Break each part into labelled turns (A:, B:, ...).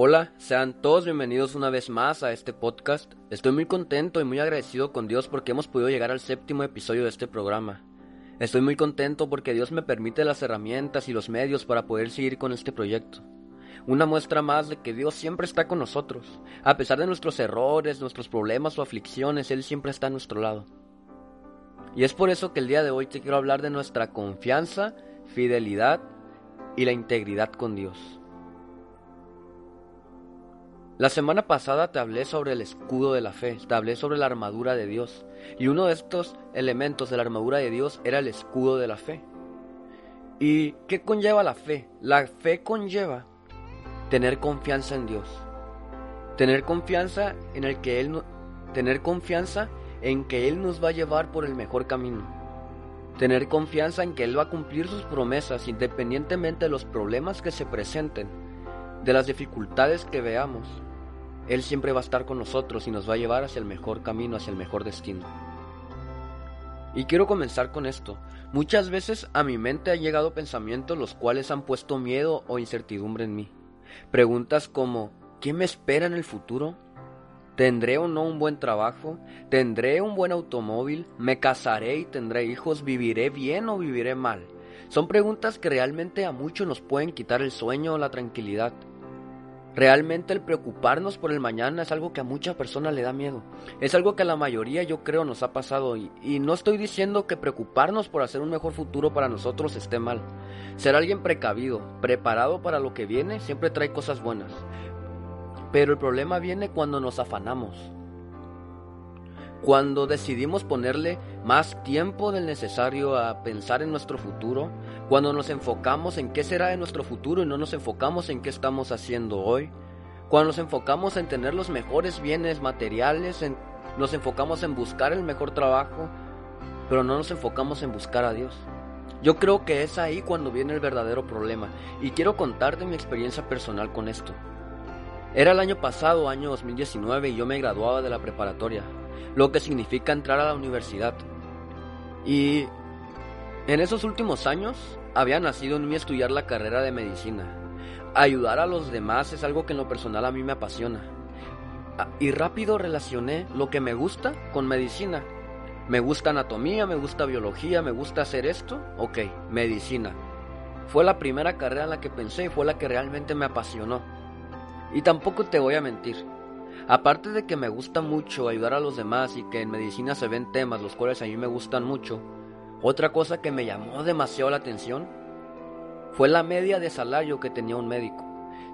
A: Hola, sean todos bienvenidos una vez más a este podcast. Estoy muy contento y muy agradecido con Dios porque hemos podido llegar al séptimo episodio de este programa. Estoy muy contento porque Dios me permite las herramientas y los medios para poder seguir con este proyecto. Una muestra más de que Dios siempre está con nosotros. A pesar de nuestros errores, nuestros problemas o aflicciones, Él siempre está a nuestro lado. Y es por eso que el día de hoy te quiero hablar de nuestra confianza, fidelidad y la integridad con Dios. La semana pasada te hablé sobre el escudo de la fe, te hablé sobre la armadura de Dios. Y uno de estos elementos de la armadura de Dios era el escudo de la fe. ¿Y qué conlleva la fe? La fe conlleva tener confianza en Dios. Tener confianza en el que Él tener confianza en que Él nos va a llevar por el mejor camino. Tener confianza en que Él va a cumplir sus promesas independientemente de los problemas que se presenten, de las dificultades que veamos él siempre va a estar con nosotros y nos va a llevar hacia el mejor camino, hacia el mejor destino. Y quiero comenzar con esto. Muchas veces a mi mente han llegado pensamientos los cuales han puesto miedo o incertidumbre en mí. Preguntas como ¿qué me espera en el futuro? ¿Tendré o no un buen trabajo? ¿Tendré un buen automóvil? ¿Me casaré y tendré hijos? ¿Viviré bien o viviré mal? Son preguntas que realmente a muchos nos pueden quitar el sueño o la tranquilidad. Realmente el preocuparnos por el mañana es algo que a muchas personas le da miedo. Es algo que a la mayoría yo creo nos ha pasado y, y, no estoy diciendo que preocuparnos por hacer un mejor futuro para nosotros esté mal. Ser alguien precavido, preparado para lo que viene, siempre trae cosas buenas. Pero el problema viene cuando nos afanamos. Cuando decidimos ponerle más tiempo del necesario a pensar en nuestro futuro, cuando nos enfocamos en qué será de nuestro futuro y no nos enfocamos en qué estamos haciendo hoy, cuando nos enfocamos en tener los mejores bienes materiales, nos enfocamos en buscar el mejor trabajo, pero no nos enfocamos en buscar a Dios. Yo creo que es ahí cuando viene el verdadero problema y quiero contarte mi experiencia personal con esto. Era el año pasado, año 2019, y yo me graduaba de la preparatoria lo que significa entrar a la universidad. Y en esos últimos años había nacido en mí estudiar la carrera de medicina. Ayudar a los demás es algo que en lo personal a mí me apasiona. Ah, y rápido relacioné lo que me gusta con medicina. Me gusta anatomía, me gusta biología, me gusta hacer esto. Ok, medicina. Fue la primera carrera en la que pensé y fue la que realmente me apasionó. Y tampoco te voy a mentir, Aparte de que me gusta mucho ayudar a los demás y que en medicina se ven temas los cuales a mí me gustan mucho, otra cosa que me llamó demasiado la atención fue la media de salario que tenía un médico.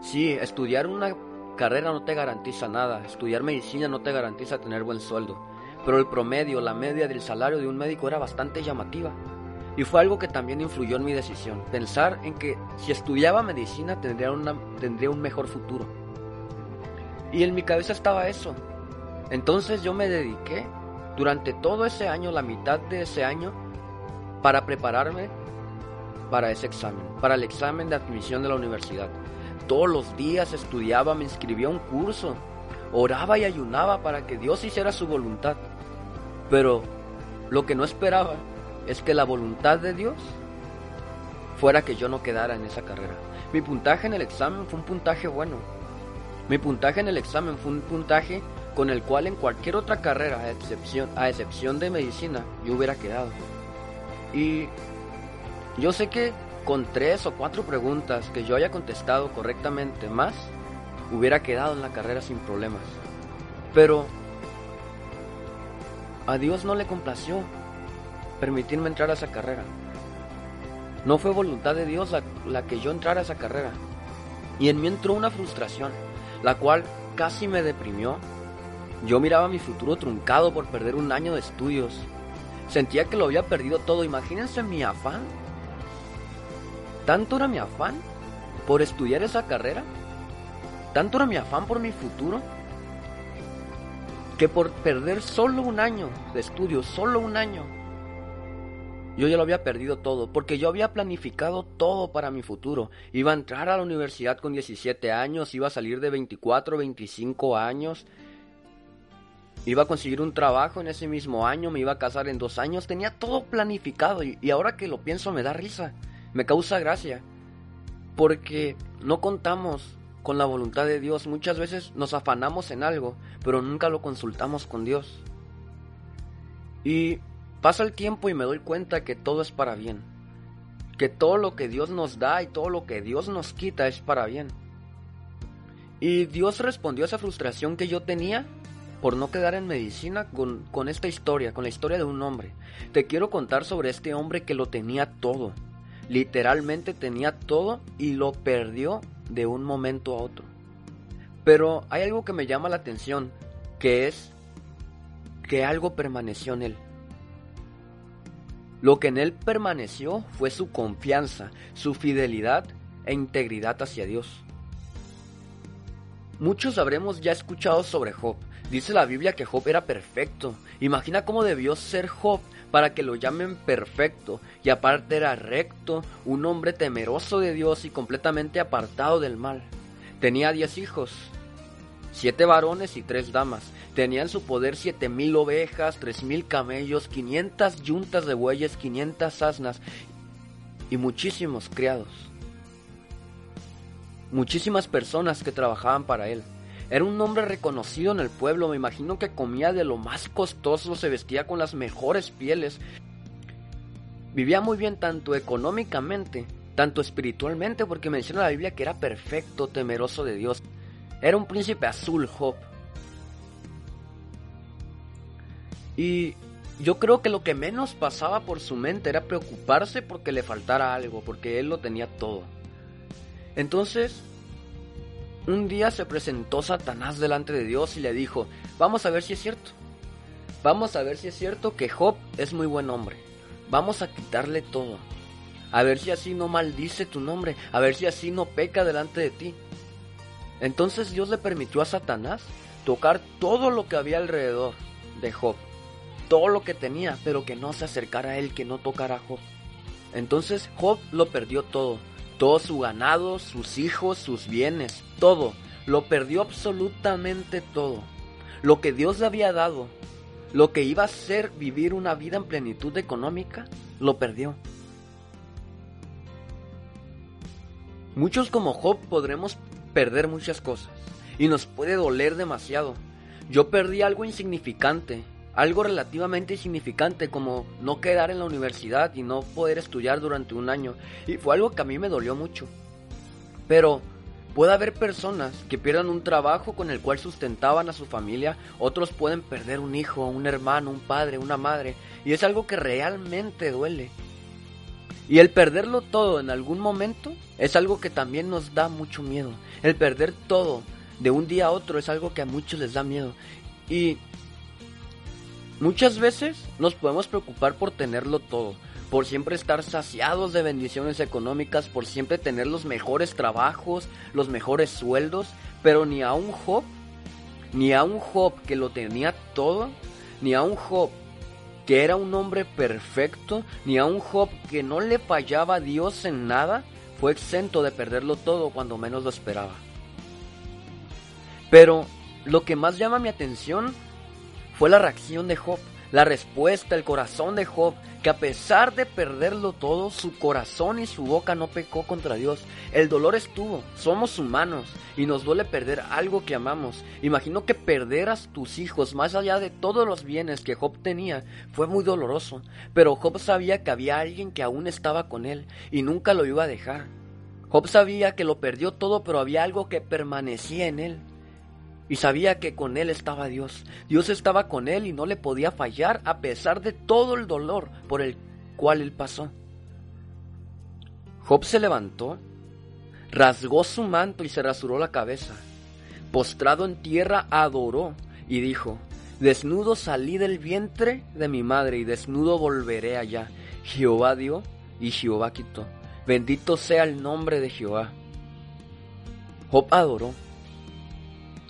A: Sí, estudiar una carrera no te garantiza nada, estudiar medicina no te garantiza tener buen sueldo, pero el promedio, la media del salario de un médico era bastante llamativa. Y fue algo que también influyó en mi decisión, pensar en que si estudiaba medicina tendría, una, tendría un mejor futuro. Y en mi cabeza estaba eso. Entonces yo me dediqué durante todo ese año, la mitad de ese año, para prepararme para ese examen, para el examen de admisión de la universidad. Todos los días estudiaba, me inscribía a un curso, oraba y ayunaba para que Dios hiciera su voluntad. Pero lo que no esperaba es que la voluntad de Dios fuera que yo no quedara en esa carrera. Mi puntaje en el examen fue un puntaje bueno, mi puntaje en el examen fue un puntaje con el cual en cualquier otra carrera, a excepción, de medicina, yo hubiera quedado. Y yo sé que con tres o cuatro preguntas que yo haya contestado correctamente más, hubiera quedado en la carrera sin problemas. Pero a Dios no le complació permitirme entrar a esa carrera. No fue voluntad de Dios la, la que yo entrara a esa carrera. Y en mí entró una frustración la cual casi me deprimió. Yo miraba mi futuro truncado por perder un año de estudios. Sentía que lo había perdido todo. Imagínense mi afán. ¿Tanto era mi afán por estudiar esa carrera? ¿Tanto era mi afán por mi futuro? Que por perder solo un año de estudios, solo un año, yo ya lo había perdido todo, porque yo había planificado todo para mi futuro. Iba a entrar a la universidad con 17 años, iba a salir de 24, 25 años, iba a conseguir un trabajo en ese mismo año, me iba a casar en dos años, tenía todo planificado y, ahora que lo pienso me da risa, me causa gracia, porque no contamos con la voluntad de Dios. Muchas veces nos afanamos en algo, pero nunca lo consultamos con Dios. Y pasa el tiempo y me doy cuenta que todo es para bien. Que todo lo que Dios nos da y todo lo que Dios nos quita es para bien. Y Dios respondió a esa frustración que yo tenía por no quedar en medicina con, con esta historia, con la historia de un hombre. Te quiero contar sobre este hombre que lo tenía todo. Literalmente tenía todo y lo perdió de un momento a otro. Pero hay algo que me llama la atención, que es que algo permaneció en él. Lo que en él permaneció fue su confianza, su fidelidad e integridad hacia Dios. Muchos habremos ya escuchado sobre Job. Dice la Biblia que Job era perfecto. Imagina cómo debió ser Job para que lo llamen perfecto, y aparte era recto, un hombre temeroso de Dios y completamente apartado del mal. Tenía diez hijos, siete varones y tres damas. Tenía en su poder siete mil ovejas, tres mil camellos, quinientas yuntas de bueyes, quinientas asnas y muchísimos criados. Muchísimas personas que trabajaban para él. Era un hombre reconocido en el pueblo, me imagino que comía de lo más costoso, se vestía con las mejores pieles. Vivía muy bien tanto económicamente, tanto espiritualmente, porque menciona la Biblia que era perfecto, temeroso de Dios. Era un príncipe azul, Job. Y yo creo que lo que menos pasaba por su mente era preocuparse porque le faltara algo, porque él lo tenía todo. Entonces, un día se presentó Satanás delante de Dios y le dijo, vamos a ver si es cierto. Vamos a ver si es cierto que Job es muy buen hombre. Vamos a quitarle todo. A ver si así no maldice tu nombre. A ver si así no peca delante de ti. Entonces Dios le permitió a Satanás tocar todo lo que había alrededor de Job. Todo lo que tenía, pero que no se acercara a él, que no tocara a Job. Entonces Job lo perdió todo todo su ganado, sus hijos, sus bienes, todo. Lo perdió absolutamente todo. Lo que Dios le había dado, lo que iba a ser vivir una vida en plenitud económica, lo perdió. Muchos como Job podremos perder muchas cosas y nos puede doler demasiado. Yo perdí algo insignificante, algo relativamente insignificante como no quedar en la universidad y no poder estudiar durante un año. Y fue algo que a mí me dolió mucho. Pero puede haber personas que pierdan un trabajo con el cual sustentaban a su familia, otros pueden perder un hijo, un hermano, un padre, una madre, y es algo que realmente duele. Y el perderlo todo en algún momento es algo que también nos da mucho miedo. El perder todo de un día a otro es algo que a muchos les da miedo. Y Muchas veces nos podemos preocupar por tenerlo todo, por siempre estar saciados de bendiciones económicas, por siempre tener los mejores trabajos, los mejores sueldos, pero ni a un Job, ni a un Job que lo tenía todo, ni a un Job que era un hombre perfecto, ni a un Job que no le fallaba a Dios en nada, fue exento de perderlo todo cuando menos lo esperaba. Pero lo que más llama mi atención fue la reacción de Job, la respuesta, el corazón de Job, que a pesar de perderlo todo, su corazón y su boca no pecó contra Dios. El dolor estuvo, somos humanos y nos duele perder algo que amamos. Imagino que perder a tus hijos, más allá de todos los bienes que Job tenía, fue muy doloroso. Pero Job sabía que había alguien que aún estaba con él y nunca lo iba a dejar. Job sabía que lo perdió todo, pero había algo que permanecía en él y sabía que con él estaba Dios. Dios estaba con él y no le podía fallar a pesar de todo el dolor por el cual él pasó. Job se levantó, rasgó su manto y se rasuró la cabeza. Postrado en tierra adoró y dijo, Desnudo salí del vientre de mi madre y desnudo volveré allá. Jehová dio y Jehová quitó. Bendito sea el nombre de Jehová. Job adoró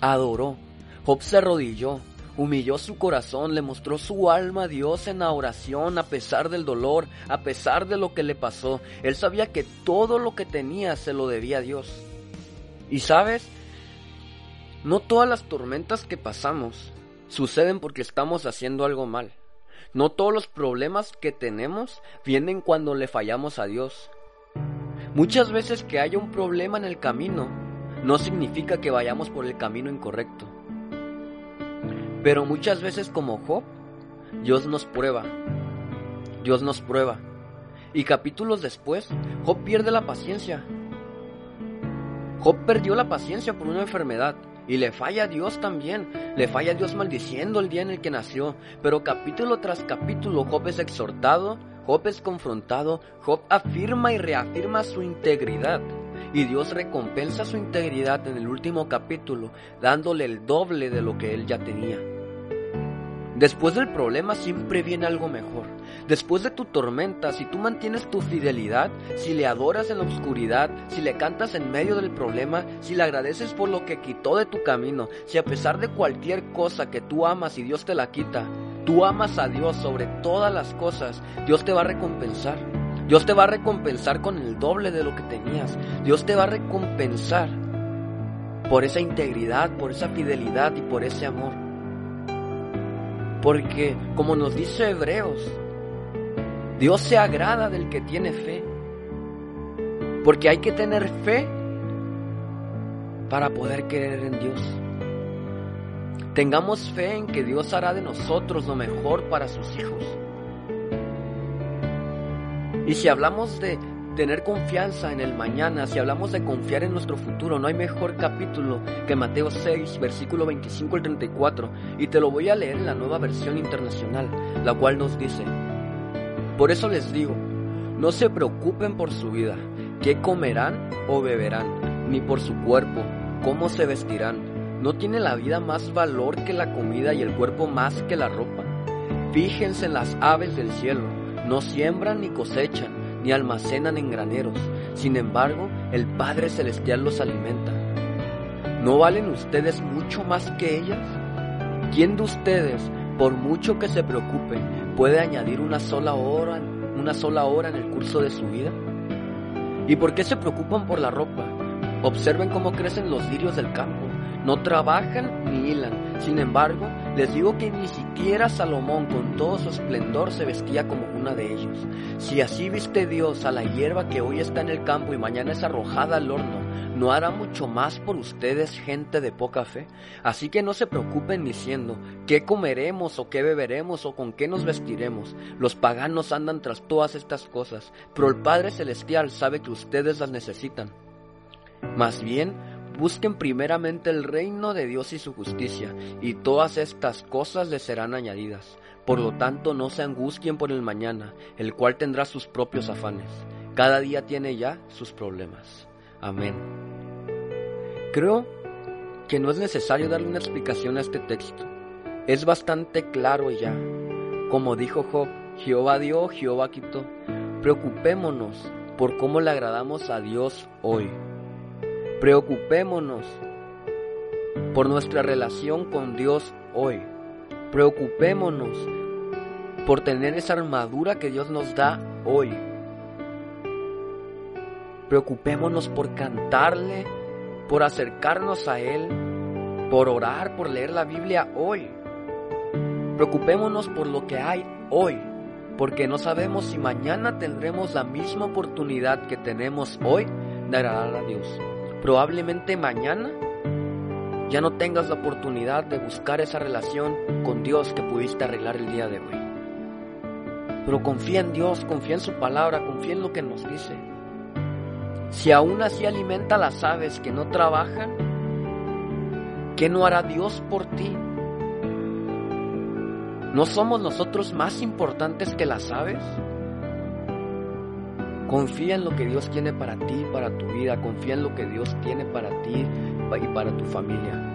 A: adoró. Job se arrodilló, humilló su corazón, le mostró su alma a Dios en la oración a pesar del dolor, a pesar de lo que le pasó. Él sabía que todo lo que tenía se lo debía a Dios. Y sabes, no todas las tormentas que pasamos suceden porque estamos haciendo algo mal. No todos los problemas que tenemos vienen cuando le fallamos a Dios. Muchas veces que haya un problema en el camino, no significa que vayamos por el camino incorrecto. Pero muchas veces como Job, Dios nos prueba. Dios nos prueba. Y capítulos después, Job pierde la paciencia. Job perdió la paciencia por una enfermedad. Y le falla a Dios también. Le falla a Dios maldiciendo el día en el que nació. Pero capítulo tras capítulo Job es exhortado, Job es confrontado, Job afirma y reafirma su integridad. Y Dios recompensa su integridad en el último capítulo, dándole el doble de lo que él ya tenía. Después del problema siempre viene algo mejor. Después de tu tormenta, si tú mantienes tu fidelidad, si le adoras en la oscuridad, si le cantas en medio del problema, si le agradeces por lo que quitó de tu camino, si a pesar de cualquier cosa que tú amas y Dios te la quita, tú amas a Dios sobre todas las cosas, Dios te va a recompensar. Dios te va a recompensar con el doble de lo que tenías. Dios te va a recompensar por esa integridad, por esa fidelidad y por ese amor. Porque, como nos dice Hebreos, Dios se agrada del que tiene fe. Porque hay que tener fe para poder creer en Dios. Tengamos fe en que Dios hará de nosotros lo mejor para sus hijos. Y si hablamos de tener confianza en el mañana, si hablamos de confiar en nuestro futuro, no hay mejor capítulo que Mateo 6, versículo 25 al 34, y te lo voy a leer en la nueva versión internacional, la cual nos dice, por eso les digo, no se preocupen por su vida, qué comerán o beberán, ni por su cuerpo, cómo se vestirán. ¿No tiene la vida más valor que la comida y el cuerpo más que la ropa? Fíjense en las aves del cielo, no siembran ni cosechan ni almacenan en graneros. Sin embargo, el Padre Celestial los alimenta. ¿No valen ustedes mucho más que ellas? ¿Quién de ustedes, por mucho que se preocupe, puede añadir una sola hora, una sola hora en el curso de su vida? ¿Y por qué se preocupan por la ropa? Observen cómo crecen los lirios del campo. No trabajan ni hilan. Sin embargo, les digo que ni siquiera Salomón con todo su esplendor se vestía como una de ellos. Si así viste Dios a la hierba que hoy está en el campo y mañana es arrojada al horno, ¿no hará mucho más por ustedes gente de poca fe? Así que no se preocupen diciendo, ¿qué comeremos o qué beberemos o con qué nos vestiremos? Los paganos andan tras todas estas cosas, pero el Padre Celestial sabe que ustedes las necesitan. Más bien, Busquen primeramente el reino de Dios y su justicia, y todas estas cosas les serán añadidas. Por lo tanto, no se angustien por el mañana, el cual tendrá sus propios afanes. Cada día tiene ya sus problemas. Amén. Creo que no es necesario darle una explicación a este texto. Es bastante claro ya. Como dijo Job, Jehová dio, Jehová quitó. Preocupémonos por cómo le agradamos a Dios hoy. Preocupémonos por nuestra relación con Dios hoy. Preocupémonos por tener esa armadura que Dios nos da hoy. Preocupémonos por cantarle, por acercarnos a Él, por orar, por leer la Biblia hoy. Preocupémonos por lo que hay hoy, porque no sabemos si mañana tendremos la misma oportunidad que tenemos hoy de agradar a Dios probablemente mañana ya no tengas la oportunidad de buscar esa relación con Dios que pudiste arreglar el día de hoy. Pero confía en Dios, confía en su palabra, confía en lo que nos dice. Si aún así alimenta las aves que no trabajan, ¿qué no hará Dios por ti? ¿No somos nosotros más importantes que las aves? Confía en lo que Dios tiene para ti, para tu vida. Confía en lo que Dios tiene para ti y para tu familia.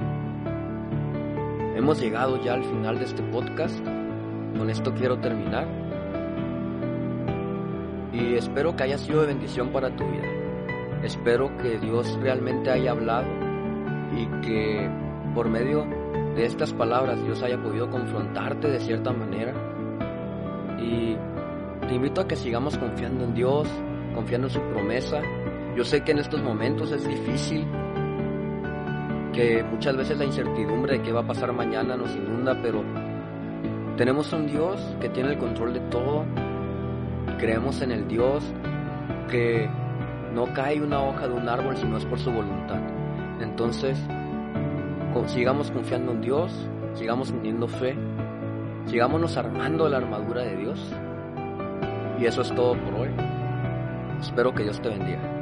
A: Hemos llegado ya al final de este podcast. Con esto quiero terminar. Y espero que haya sido de bendición para tu vida. Espero que Dios realmente haya hablado y que por medio de estas palabras Dios haya podido confrontarte de cierta manera. Y te invito a que sigamos confiando en Dios, confiando en su promesa. Yo sé que en estos momentos es difícil, que muchas veces la incertidumbre de qué va a pasar mañana nos inunda, pero tenemos un Dios que tiene el control de todo. Creemos en el Dios que no cae una hoja de un árbol si no es por su voluntad. Entonces, sigamos confiando en Dios, sigamos teniendo fe, sigámonos armando la armadura de Dios. Y eso es todo por hoy. Espero que Dios te bendiga.